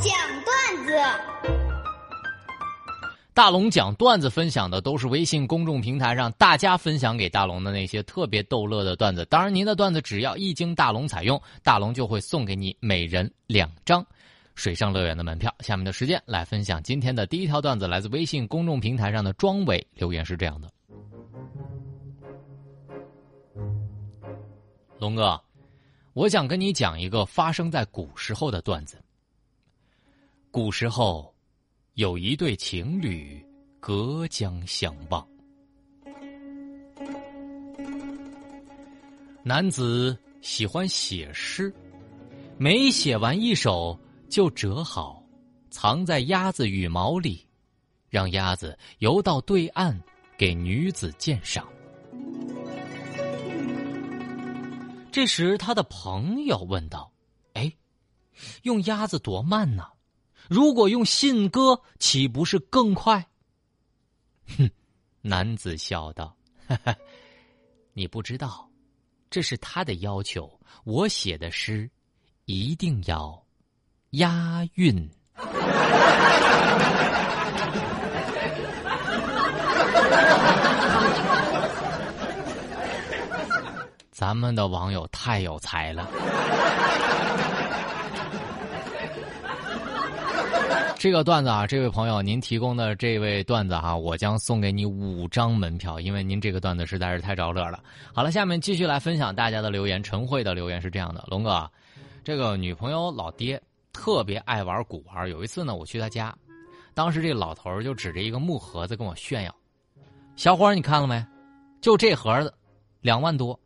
讲段子。大龙讲段子分享的都是微信公众平台上大家分享给大龙的那些特别逗乐的段子。当然，您的段子只要一经大龙采用，大龙就会送给你每人两张水上乐园的门票。下面的时间来分享今天的第一条段子，来自微信公众平台上的庄伟留言是这样的：龙哥，我想跟你讲一个发生在古时候的段子。古时候。有一对情侣隔江相望，男子喜欢写诗，每写完一首就折好，藏在鸭子羽毛里，让鸭子游到对岸给女子鉴赏。这时，他的朋友问道：“哎，用鸭子多慢呢？”如果用信鸽，岂不是更快？哼，男子笑道：“哈哈，你不知道，这是他的要求。我写的诗一定要押韵。咱们的网友太有才了。”这个段子啊，这位朋友，您提供的这位段子哈，我将送给你五张门票，因为您这个段子实在是太着乐了。好了，下面继续来分享大家的留言。陈慧的留言是这样的：龙哥，这个女朋友老爹特别爱玩古玩。有一次呢，我去他家，当时这老头就指着一个木盒子跟我炫耀：“小伙你看了没？就这盒子，两万多。”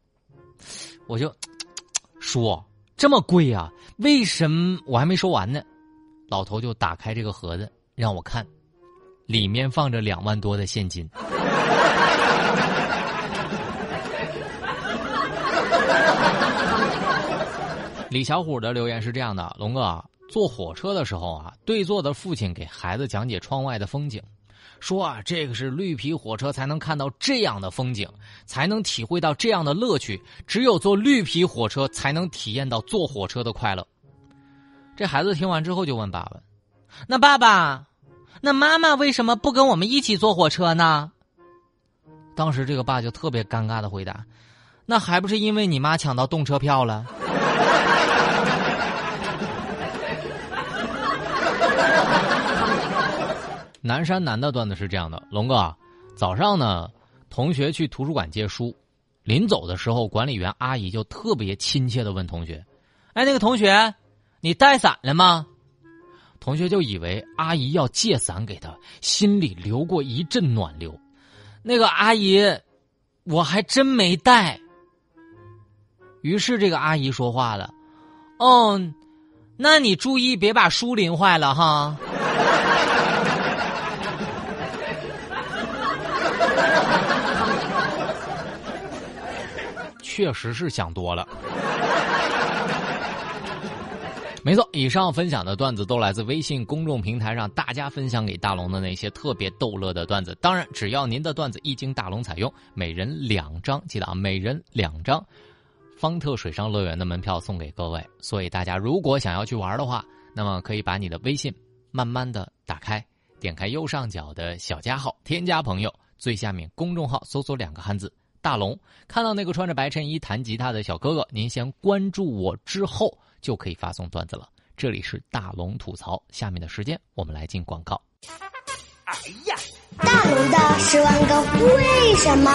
我就 说：“这么贵啊？为什么？”我还没说完呢。老头就打开这个盒子让我看，里面放着两万多的现金。李小虎的留言是这样的：龙哥坐火车的时候啊，对座的父亲给孩子讲解窗外的风景，说啊，这个是绿皮火车才能看到这样的风景，才能体会到这样的乐趣。只有坐绿皮火车才能体验到坐火车的快乐。这孩子听完之后就问爸爸：“那爸爸，那妈妈为什么不跟我们一起坐火车呢？”当时这个爸就特别尴尬的回答：“那还不是因为你妈抢到动车票了。”南山南的段子是这样的：龙哥，早上呢，同学去图书馆借书，临走的时候，管理员阿姨就特别亲切的问同学：“哎，那个同学。”你带伞了吗？同学就以为阿姨要借伞给他，心里流过一阵暖流。那个阿姨，我还真没带。于是这个阿姨说话了：“哦，那你注意别把书淋坏了哈。”确实是想多了。没错，以上分享的段子都来自微信公众平台上大家分享给大龙的那些特别逗乐的段子。当然，只要您的段子一经大龙采用，每人两张，记得啊，每人两张方特水上乐园的门票送给各位。所以大家如果想要去玩的话，那么可以把你的微信慢慢的打开，点开右上角的小加号，添加朋友，最下面公众号搜索两个汉字“大龙”，看到那个穿着白衬衣弹吉他的小哥哥，您先关注我之后。就可以发送段子了。这里是大龙吐槽，下面的时间我们来进广告。哎呀，大龙的十万个为什么？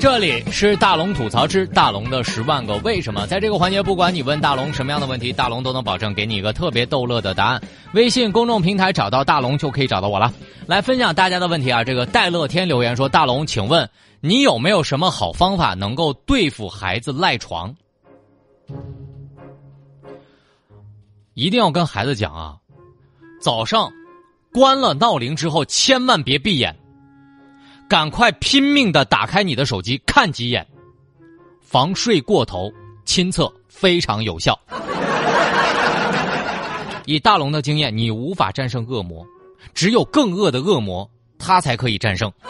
这里是大龙吐槽之大龙的十万个为什么。在这个环节，不管你问大龙什么样的问题，大龙都能保证给你一个特别逗乐的答案。微信公众平台找到大龙就可以找到我了。来分享大家的问题啊！这个戴乐天留言说：“大龙，请问你有没有什么好方法能够对付孩子赖床？”一定要跟孩子讲啊，早上关了闹铃之后，千万别闭眼，赶快拼命的打开你的手机看几眼，防睡过头，亲测非常有效。以大龙的经验，你无法战胜恶魔，只有更恶的恶魔，他才可以战胜。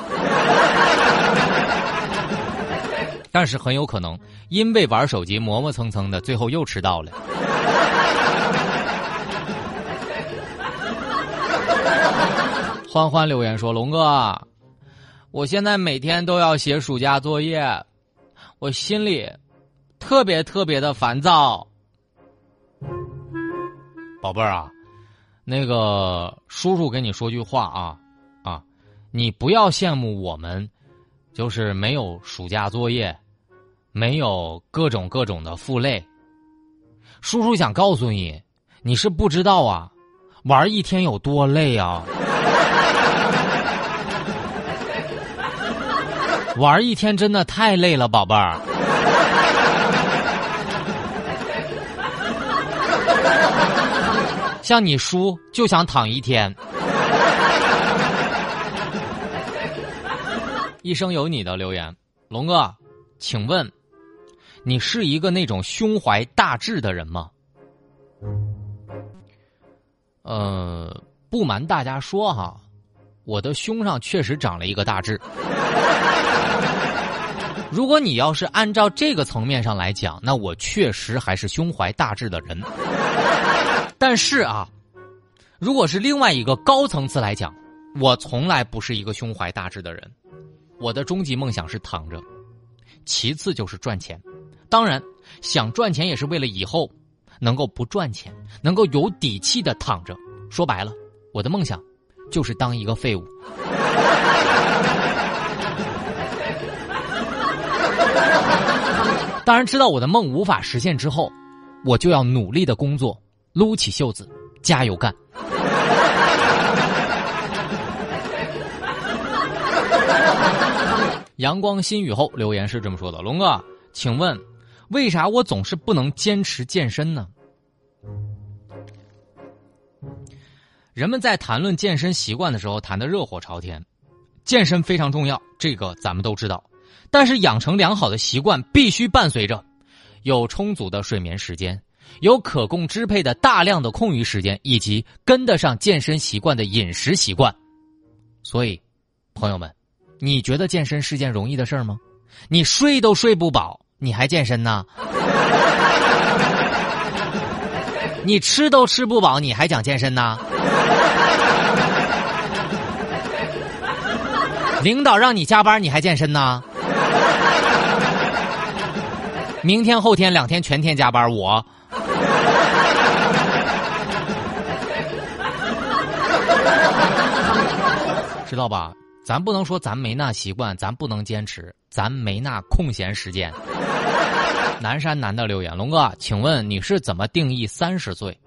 但是很有可能因为玩手机磨磨蹭蹭的，最后又迟到了。欢欢留言说：“龙哥，我现在每天都要写暑假作业，我心里特别特别的烦躁。”宝贝儿啊，那个叔叔跟你说句话啊啊，你不要羡慕我们，就是没有暑假作业，没有各种各种的负累。叔叔想告诉你，你是不知道啊，玩一天有多累啊！玩一天真的太累了，宝贝儿。像你输就想躺一天。一生有你的留言，龙哥，请问，你是一个那种胸怀大志的人吗？呃，不瞒大家说哈，我的胸上确实长了一个大痣。如果你要是按照这个层面上来讲，那我确实还是胸怀大志的人。但是啊，如果是另外一个高层次来讲，我从来不是一个胸怀大志的人。我的终极梦想是躺着，其次就是赚钱。当然，想赚钱也是为了以后能够不赚钱，能够有底气的躺着。说白了，我的梦想就是当一个废物。当然，知道我的梦无法实现之后，我就要努力的工作，撸起袖子，加油干。阳光新雨后留言是这么说的：“龙哥，请问，为啥我总是不能坚持健身呢？”人们在谈论健身习惯的时候谈得热火朝天，健身非常重要，这个咱们都知道。但是养成良好的习惯必须伴随着有充足的睡眠时间，有可供支配的大量的空余时间，以及跟得上健身习惯的饮食习惯。所以，朋友们，你觉得健身是件容易的事儿吗？你睡都睡不饱，你还健身呢？你吃都吃不饱，你还讲健身呢？领导让你加班，你还健身呢？明天后天两天全天加班，我知道吧？咱不能说咱没那习惯，咱不能坚持，咱没那空闲时间。南山南的留言，龙哥，请问你是怎么定义三十岁？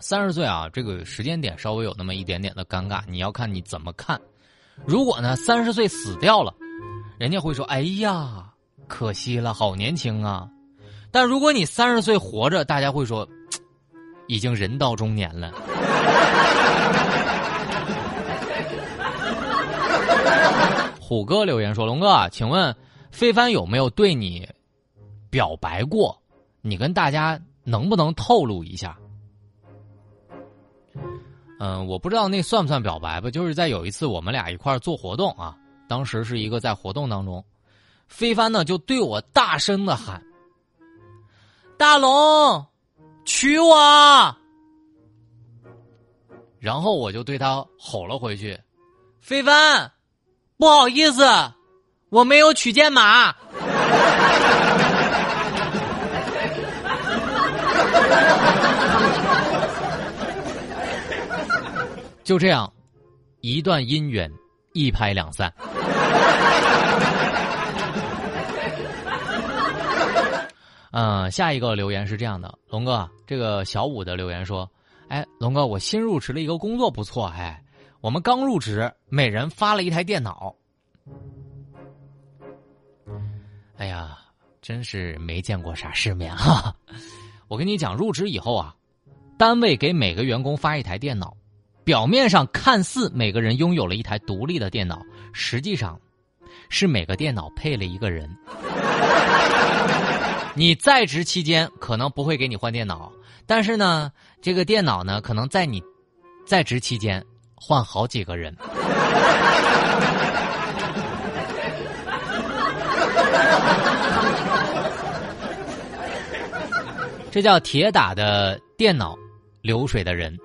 三十岁啊，这个时间点稍微有那么一点点的尴尬，你要看你怎么看。如果呢，三十岁死掉了，人家会说：“哎呀。”可惜了，好年轻啊！但如果你三十岁活着，大家会说，已经人到中年了。虎哥留言说：“龙哥，请问飞帆有没有对你表白过？你跟大家能不能透露一下？”嗯，我不知道那算不算表白吧。就是在有一次我们俩一块儿做活动啊，当时是一个在活动当中。飞帆呢，就对我大声的喊：“大龙，娶我！”然后我就对他吼了回去：“飞帆，不好意思，我没有取件码。”就这样，一段姻缘一拍两散。嗯，下一个留言是这样的，龙哥，这个小五的留言说：“哎，龙哥，我新入职了一个工作，不错，哎，我们刚入职，每人发了一台电脑。哎呀，真是没见过啥世面哈！我跟你讲，入职以后啊，单位给每个员工发一台电脑，表面上看似每个人拥有了一台独立的电脑，实际上是每个电脑配了一个人。”你在职期间可能不会给你换电脑，但是呢，这个电脑呢，可能在你在职期间换好几个人。这叫铁打的电脑，流水的人。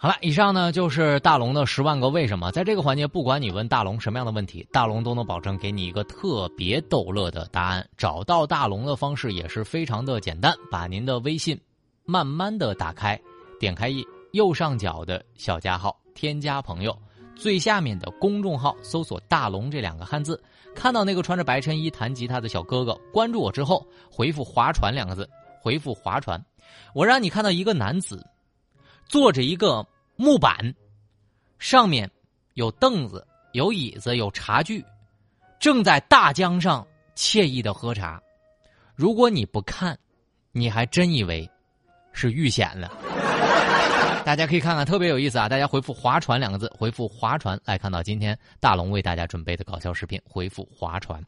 好了，以上呢就是大龙的十万个为什么。在这个环节，不管你问大龙什么样的问题，大龙都能保证给你一个特别逗乐的答案。找到大龙的方式也是非常的简单，把您的微信慢慢的打开，点开右上角的小加号，添加朋友，最下面的公众号搜索“大龙”这两个汉字，看到那个穿着白衬衣弹吉他的小哥哥，关注我之后回复“划船”两个字，回复“划船”，我让你看到一个男子。坐着一个木板，上面有凳子、有椅子、有茶具，正在大江上惬意的喝茶。如果你不看，你还真以为是遇险了。大家可以看看，特别有意思啊！大家回复“划船”两个字，回复“划船”来看到今天大龙为大家准备的搞笑视频。回复“划船”。